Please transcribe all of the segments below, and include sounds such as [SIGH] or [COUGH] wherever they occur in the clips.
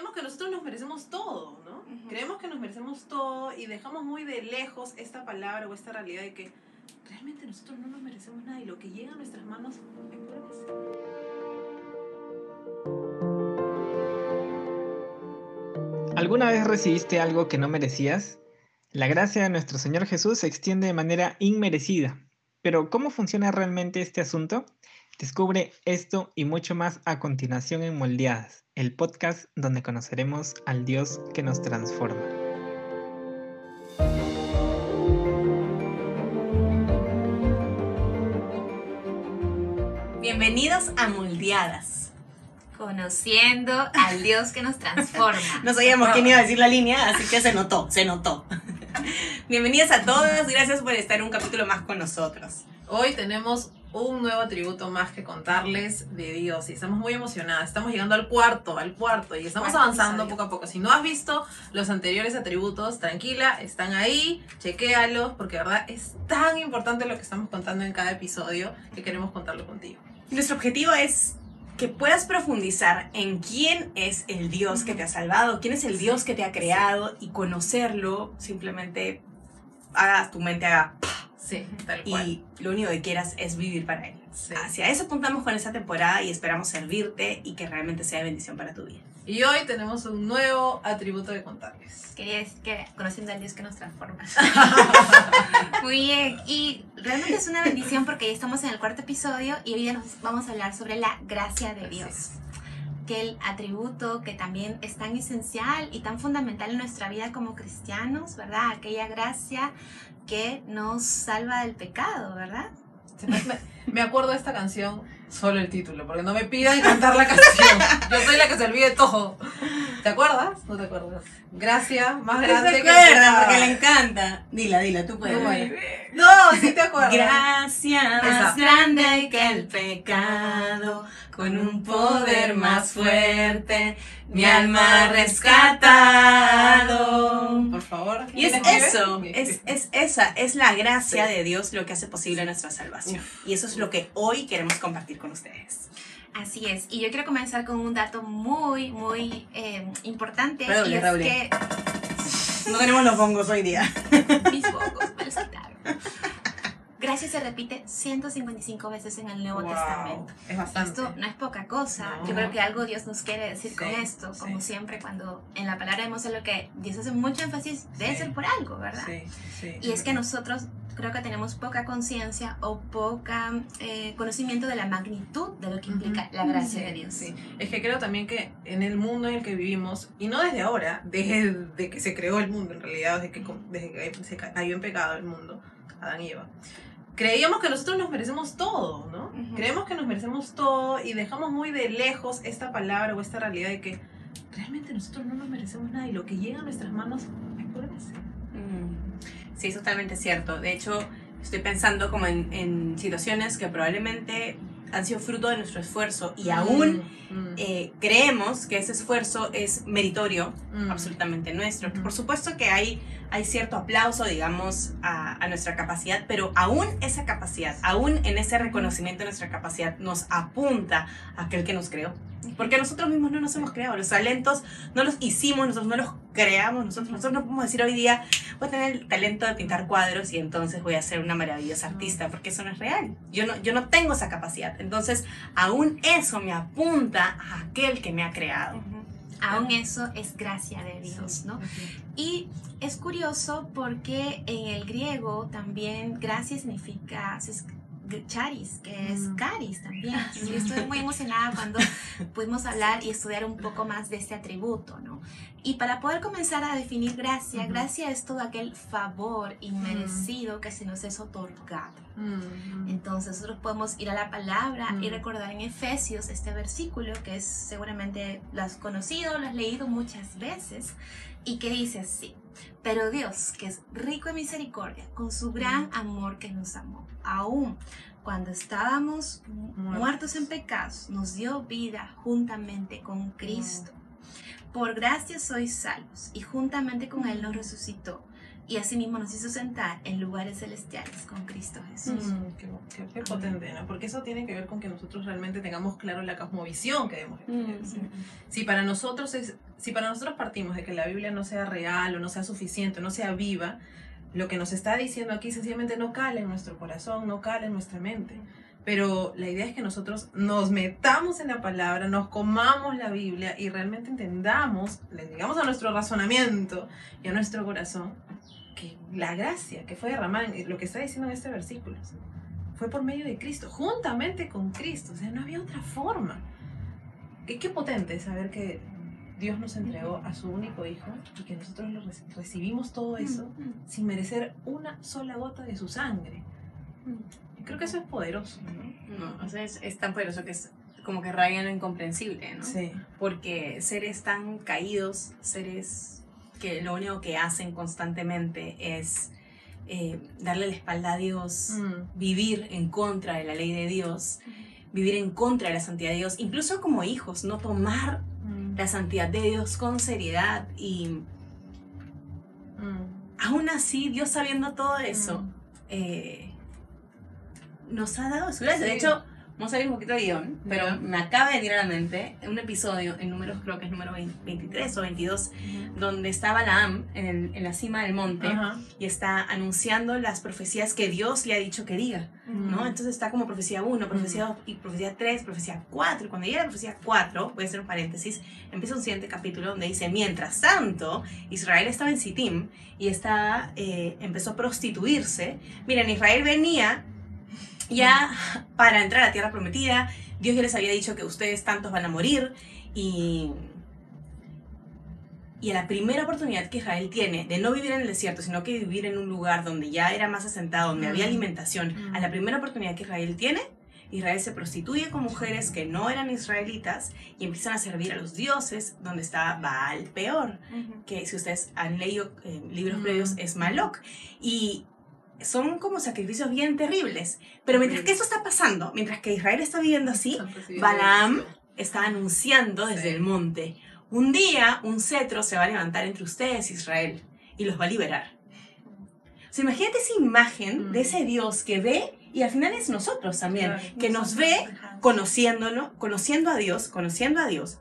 creíamos que nosotros nos merecemos todo, ¿no? Creemos que nos merecemos todo y dejamos muy de lejos esta palabra o esta realidad de que realmente nosotros no nos merecemos nada y lo que llega a nuestras manos es pura gracia. ¿Alguna vez recibiste algo que no merecías? La gracia de nuestro Señor Jesús se extiende de manera inmerecida. Pero ¿cómo funciona realmente este asunto? Descubre esto y mucho más a continuación en Moldeadas, el podcast donde conoceremos al Dios que nos transforma. Bienvenidos a Moldeadas. Conociendo al Dios que nos transforma. [LAUGHS] No sabíamos quién iba a decir la línea, así que se notó, se notó. [LAUGHS] Bienvenidas a todas, gracias por estar un capítulo más con nosotros. Hoy tenemos un nuevo atributo más que contarles de Dios y estamos muy emocionadas. Estamos llegando al cuarto, al cuarto y estamos Cuarto avanzando episodio. poco a poco. Si no has visto los anteriores atributos, tranquila, están ahí, chequéalos porque de verdad es tan importante lo que estamos contando en cada episodio que queremos contarlo contigo. Nuestro objetivo es que puedas profundizar en quién es el Dios que te ha salvado, quién es el Dios que te ha creado y conocerlo simplemente haga tu mente haga Sí, tal cual. y lo único que quieras es vivir para él. Sí. Hacia eso apuntamos con esta temporada y esperamos servirte y que realmente sea de bendición para tu vida. Y hoy tenemos un nuevo atributo de contarles. Quería decir que conociendo al Dios que nos transforma. [LAUGHS] Muy bien. Y realmente es una bendición porque ya estamos en el cuarto episodio y hoy día nos vamos a hablar sobre la gracia de Dios. El atributo que también es tan esencial y tan fundamental en nuestra vida como cristianos, ¿verdad? Aquella gracia que nos salva del pecado, ¿verdad? Se Me, acuerdo de esta canción, solo el título, porque no me pidan cantar la canción. Yo soy la que se olvide todo. ¿Te acuerdas? No te acuerdas. Gracias, más grande se que el acuerda pecado. porque le encanta. Dila, dila, tú puedes. No. No, sí te acuerdas. Gracia Esa. más grande que el pecado, con un poder más fuerte, mi alma ha rescatado. Favor. Y es eso, [LAUGHS] es, es esa, es la gracia de Dios lo que hace posible nuestra salvación. Y eso es lo que hoy queremos compartir con ustedes. Así es. Y yo quiero comenzar con un dato muy, muy eh, importante. Redoble, y es redoble. que No tenemos los bongos hoy día. mis bocos me los quitaron. [LAUGHS] Gracia se repite 155 veces en el Nuevo Wow, Testamento. Es bastante. Esto no es poca cosa. No. Yo creo que algo Dios nos quiere decir Sí, con esto. Como sí. siempre, cuando en la palabra vemos en lo que Dios hace mucho énfasis, debe Sí. ser por algo, ¿verdad? Sí, sí. Y es que nosotros creo que tenemos poca conciencia o poca eh, conocimiento de la magnitud de lo que implica la gracia Sí, de Dios. sí. Es que creo también que en el mundo en el que vivimos, y no desde ahora, desde que se creó el mundo en realidad, desde que, desde que se cayó en pecado el mundo, Adán y Eva, creíamos que nosotros nos merecemos todo, ¿no? Ujú. Creemos que nos merecemos todo y dejamos muy de lejos esta palabra o esta realidad de que realmente nosotros no nos merecemos nada y lo que llega a nuestras manos es por gracia. Mm, Sí, es totalmente cierto. De hecho, estoy pensando como en, en situaciones que probablemente han sido fruto de nuestro esfuerzo y aún Mm, eh, creemos que ese esfuerzo es meritorio, mm, absolutamente nuestro. Por supuesto que hay, hay cierto aplauso, digamos, a, a nuestra capacidad, pero aún esa capacidad, aún en ese reconocimiento de nuestra capacidad, nos apunta a aquel que nos creó. Porque nosotros mismos no nos hemos creado, los talentos no los hicimos, nosotros no los creamos, nosotros, nosotros no podemos decir hoy día, voy a tener el talento de pintar cuadros y entonces voy a ser una maravillosa artista, porque eso no es real. Yo no, yo no tengo esa capacidad. Entonces, aún eso me apunta a aquel que me ha creado. Aún eso es gracia de Dios, ¿no? Y es curioso porque en el griego también gracia significa charis, que es Mm. caris también. Yo estoy muy emocionada cuando [LAUGHS] pudimos hablar y estudiar un poco más de este atributo, ¿no? Y para poder comenzar a definir gracia, gracia es todo aquel favor inmerecido que se nos es otorgado. Mm, mm. Entonces nosotros podemos ir a la palabra y Mm. recordar en Efesios este versículo que es seguramente lo has conocido, lo has leído muchas veces y que dice así, pero Dios que es rico en misericordia, con su gran Mm. amor que nos amó, aún cuando estábamos muertos en pecados, nos dio vida juntamente con Cristo. Por gracia sois salvos y juntamente con Él nos resucitó y asimismo nos hizo sentar en lugares celestiales con Cristo Jesús. Mm, qué, qué- qué potente, ¿no? Porque eso tiene que ver con que nosotros realmente tengamos claro la cosmovisión que debemos de tener. ¿sí? Si para nosotros es, si para nosotros partimos de que la Biblia no sea real o no sea suficiente, o no sea viva, lo que nos está diciendo aquí sencillamente no cala en nuestro corazón, no cala en nuestra mente. Pero la idea es que nosotros nos metamos en la palabra, nos comamos la Biblia y realmente entendamos, le digamos a nuestro razonamiento y a nuestro corazón que la gracia que fue derramada, en lo que está diciendo en este versículo, ¿sí? fue por medio de Cristo, juntamente con Cristo. O sea, no había otra forma. Qué, qué potente saber que Dios nos entregó a su único hijo y que nosotros lo reci- recibimos todo eso sin merecer una sola gota de su sangre. Y creo que eso es poderoso, ¿no? No, o sea, es, es tan poderoso que es como que raya en lo incomprensible, ¿no? Sí. Porque seres tan caídos, seres que lo único que hacen constantemente es eh, darle la espalda a Dios, Mm. vivir en contra de la ley de Dios, vivir en contra de la santidad de Dios, incluso como hijos, no tomar Mm. la santidad de Dios con seriedad y Mm. aún así Dios sabiendo todo eso, eh, nos ha dado su gracia. De hecho, vamos a ver un poquito de guion, pero me acaba de venir a la mente un episodio, en números creo que es número 20 23 o 22, donde está Balaam en, el- en la cima del monte Ajá. y está anunciando las profecías que Dios le ha dicho que diga, ¿no? Mm. Entonces está como profecía 1, profecía 2, y profecía 3, profecía 4. Y cuando llega la profecía 4, voy a hacer un paréntesis, empieza un siguiente capítulo donde dice, mientras tanto, Israel estaba en Sittim y estaba, eh, empezó a prostituirse. Miren, Israel venía ya para entrar a la tierra prometida, Dios ya les había dicho que ustedes tantos van a morir y... Y a la primera oportunidad que Israel tiene de no vivir en el desierto, sino que vivir en un lugar donde ya era más asentado, donde había Mm. alimentación, Mm. a la primera oportunidad que Israel tiene, Israel se prostituye con mujeres que no eran israelitas y empiezan a servir a los dioses, donde está Baal peor, que si ustedes han leído eh, libros Mm. previos es Malok. Y son como sacrificios bien terribles. Pero mientras que eso está pasando, mientras que Israel está viviendo así, Balaam está anunciando desde Sí. el monte, un día un cetro se va a levantar entre ustedes, Israel, y los va a liberar. O sea, imagínate esa imagen Mm. de ese Dios que ve, y al final es nosotros también, Claro. que nos ve conociéndolo, conociendo a Dios, conociendo a Dios,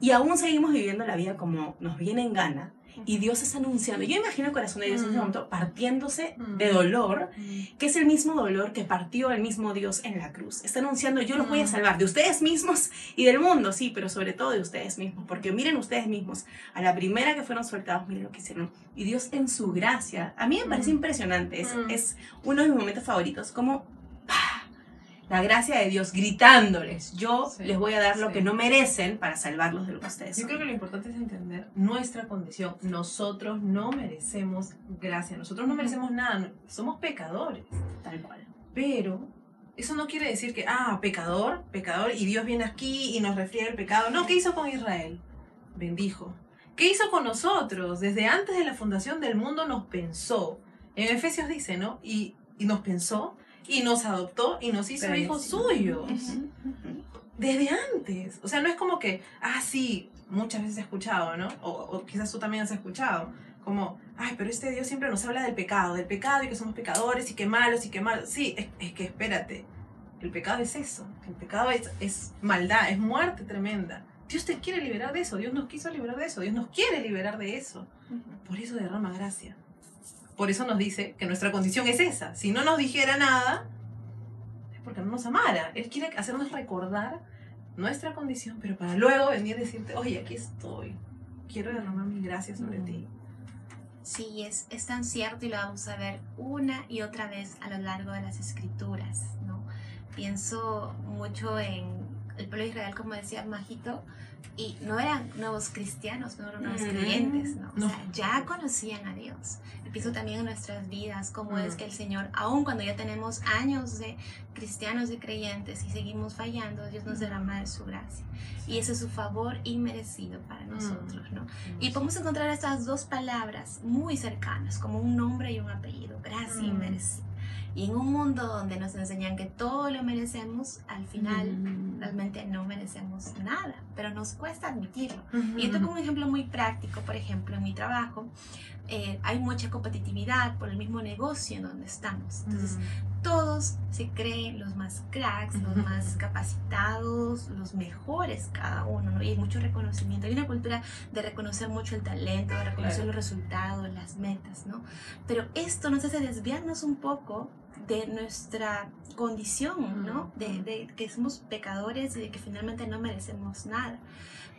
y aún seguimos viviendo la vida como nos viene en gana, y Dios está anunciando. Yo imagino el corazón de Dios en ese Mm. momento partiéndose Mm. de dolor, Mm. que es el mismo dolor que partió el mismo Dios en la cruz. Está anunciando, yo los voy a Mm. salvar de ustedes mismos y del mundo, sí, pero sobre todo de ustedes mismos, porque miren ustedes mismos, a la primera que fueron soltados, miren lo que hicieron. Y Dios en su gracia, a mí me parece Mm. impresionante, es, Mm. es uno de mis momentos favoritos, como. La gracia de Dios gritándoles, yo Sí, les voy a dar lo que no merecen para salvarlos de lo que ustedes Yo son. creo que lo importante es entender nuestra condición. Nosotros no merecemos gracia, nosotros no merecemos nada, somos pecadores. Tal cual. Pero eso no quiere decir que, ah, pecador, pecador, y Dios viene aquí y nos refriega el pecado. No, ¿qué hizo con Israel? Bendijo. ¿Qué hizo con nosotros? Desde antes de la fundación del mundo nos pensó. En Efesios dice, ¿no? Y, y nos pensó y nos adoptó y nos hizo hijos sí. suyos. Ujú, ujú. Desde antes. O sea, no es como que, ah, sí, muchas veces he escuchado, ¿no? O, o quizás tú también has escuchado. Como, ay, pero este Dios siempre nos habla del pecado, del pecado y que somos pecadores y que malos y que malos. Sí, es, es que espérate. El pecado es eso. El pecado es, es maldad, es muerte tremenda. Dios te quiere liberar de eso. Dios nos quiso liberar de eso. Dios nos quiere liberar de eso. Por eso derrama gracia. Por eso nos dice que nuestra condición es esa. Si no nos dijera nada, es porque no nos amara. Él quiere hacernos recordar nuestra condición, pero para luego venir y decirte, oye, aquí estoy. Quiero derramar mi gracia sobre ti. Sí, es, es tan cierto y lo vamos a ver una y otra vez a lo largo de las escrituras, ¿no? Pienso mucho en pueblo de Israel, como decía Majito, y no eran nuevos cristianos, no eran nuevos Ujú. creyentes, ¿no? O No. sea, ya conocían a Dios. Pienso también en nuestras vidas, cómo es Mm. que el Señor, aun cuando ya tenemos años de cristianos, de creyentes, y seguimos fallando, Dios nos derrama de su gracia. Y ese es su favor inmerecido para nosotros, ¿no? Y podemos encontrar estas dos palabras muy cercanas, como un nombre y un apellido, gracia Mm. merecida. Y en un mundo donde nos enseñan que todo lo merecemos, al final realmente no merecemos nada, pero nos cuesta admitirlo. Y yo tengo un ejemplo muy práctico, por ejemplo, en mi trabajo. eh, hay mucha competitividad por el mismo negocio en donde estamos. Entonces, todos se creen los más cracks, los más capacitados, los mejores cada uno, ¿no? Y hay mucho reconocimiento. Hay una cultura de reconocer mucho el talento, de reconocer Claro. los resultados, las metas, ¿no? Pero esto nos hace desviarnos un poco de nuestra condición, ¿no? De, de que somos pecadores y de que finalmente no merecemos nada.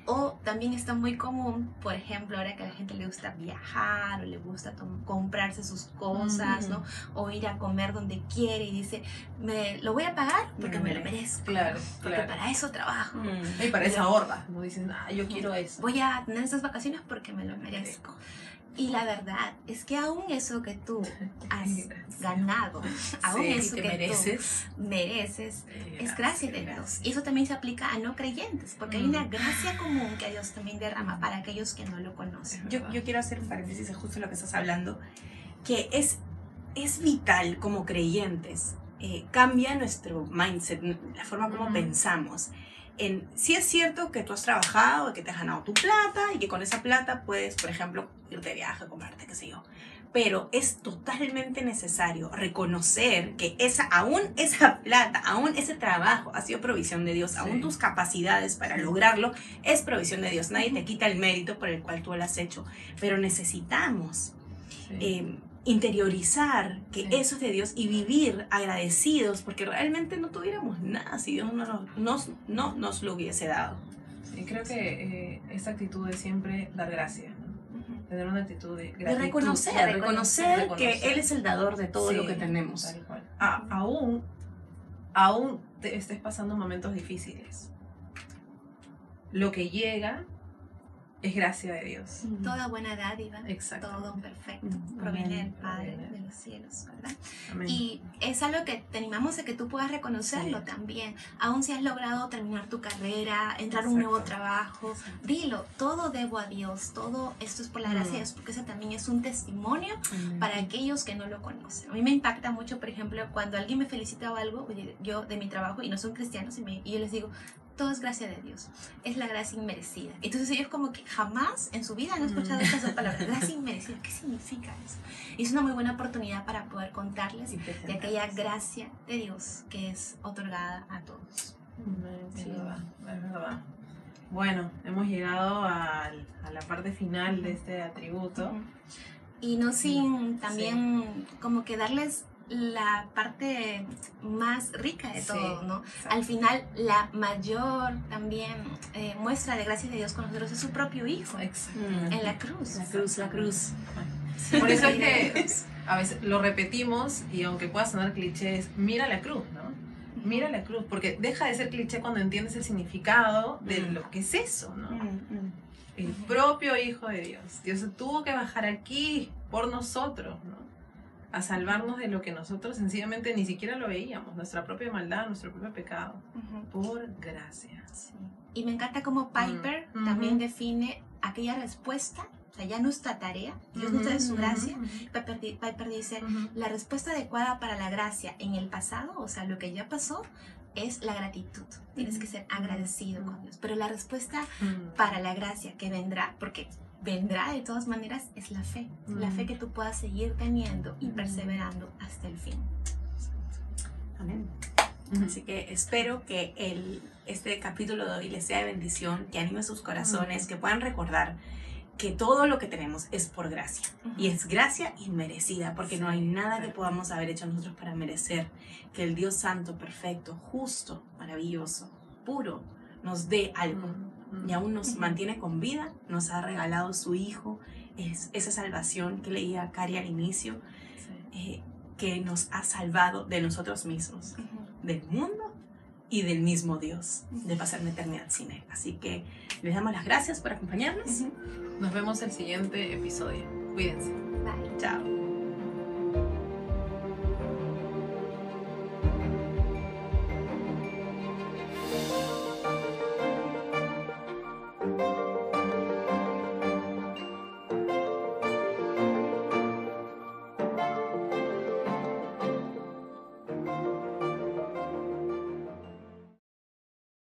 O también está muy común, por ejemplo, ahora que a la gente le gusta viajar o le gusta comprarse sus cosas, ¿no? O ir a comer donde quiere y dice, me lo voy a pagar porque Me me, lo merezco. Claro, Porque claro. para eso trabajo. Mm. Y para esa horda, no dicen, ah, yo quiero eso. Voy a tener esas vacaciones porque me lo merezco. Y la verdad es que aún eso que tú [LAUGHS] has ganado, aún Sí, eso que mereces. tú mereces, Sí, es gracia de Dios. Y eso también se aplica a no creyentes, porque hay Mm. una gracia común que Dios también derrama para aquellos que no lo conocen. Yo, yo quiero hacer un paréntesis de justo lo que estás hablando, que es, es vital como creyentes, eh, cambia nuestro mindset, la forma como Ujú. pensamos. En, sí es cierto que tú has trabajado, que te has ganado tu plata y que con esa plata puedes, por ejemplo, irte de viaje, comprarte, qué sé yo. Pero es totalmente necesario reconocer que esa, aún esa plata, aún ese trabajo ha sido provisión de Dios, aún Sí. tus capacidades para lograrlo es provisión de Dios. Nadie te quita el mérito por el cual tú lo has hecho, pero necesitamos Sí. eh, interiorizar que Sí. eso es de Dios y vivir agradecidos porque realmente no tuviéramos nada si Dios no nos, nos- no nos lo hubiese dado. Y creo que eh, esta actitud de siempre dar gracias, ¿no? Tener una actitud de De gratitud. reconocer, de reconocer, reconocer. que Él es el dador de todo lo Sí, que tenemos. tal cual. A- aún, aún te estés pasando momentos difíciles. Lo que llega es gracia de Dios. Toda buena dádiva, Exacto. todo perfecto, Mm, proviene del amén, Padre proviene. de los cielos, ¿verdad? Amén. Y es algo que te animamos a que tú puedas reconocerlo Sí. también. Aún si has logrado terminar tu carrera, entrar a un nuevo Exacto. trabajo, dilo, todo debo a Dios, todo esto es por la gracia de Mm. Dios, porque ese también es un testimonio Mm. para aquellos que no lo conocen. A mí me impacta mucho, por ejemplo, cuando alguien me felicita o algo, yo de mi trabajo, y no son cristianos, y, me- y yo les digo, todo es gracia de Dios, es la gracia inmerecida. Entonces ellos como que jamás en su vida han escuchado Mm. estas dos palabras, gracia [LAUGHS] inmerecida, ¿qué significa eso? Y es una muy buena oportunidad para poder contarles de aquella gracia de Dios que es otorgada a todos. Amén, Sí. Es verdad, es verdad. Bueno, hemos llegado al- a la parte final de este atributo. Y no sin también como que darles la parte más rica de Sí, todo, ¿no? exacto. Al final, la mayor también eh, muestra de gracia de Dios con nosotros es su propio Hijo Exacto. En la cruz. La cruz, la cruz. Por eso es que [LAUGHS] a veces lo repetimos y aunque pueda sonar cliché, es mira la cruz, ¿no? Mira la cruz, porque deja de ser cliché cuando entiendes el significado de Mm. lo que es eso, ¿no? Mm, mm. El propio Hijo de Dios. Dios tuvo que bajar aquí por nosotros, ¿no? A salvarnos de lo que nosotros sencillamente ni siquiera lo veíamos, nuestra propia maldad, nuestro propio pecado, por gracia. Sí. Y me encanta cómo Piper Mm. también Ujú. define aquella respuesta, o sea, ya nuestra tarea, Dios nos da su gracia. Piper, Piper dice, la respuesta adecuada para la gracia en el pasado, o sea, lo que ya pasó, es la gratitud. Tienes que ser agradecido con Dios. Pero la respuesta para la gracia que vendrá, porque vendrá de todas maneras, es la fe. La Mm. fe que tú puedas seguir teniendo y Mm. perseverando hasta el fin. Amén. Así que espero que el, este capítulo de hoy les sea de bendición, que anime sus corazones, que puedan recordar que todo lo que tenemos es por gracia. Y es gracia inmerecida, porque no hay nada que podamos haber hecho nosotros para merecer que el Dios Santo, perfecto, justo, maravilloso, puro, nos dé algo. Mm. Y aún nos mantiene con vida, nos ha regalado su Hijo, es esa salvación que leía Cari al inicio, Sí. eh, que nos ha salvado de nosotros mismos Ujú. del mundo y del mismo Dios, de pasar una eternidad sin Él. Así que les damos las gracias por acompañarnos. Nos vemos el siguiente episodio. Cuídense. Bye. Chao.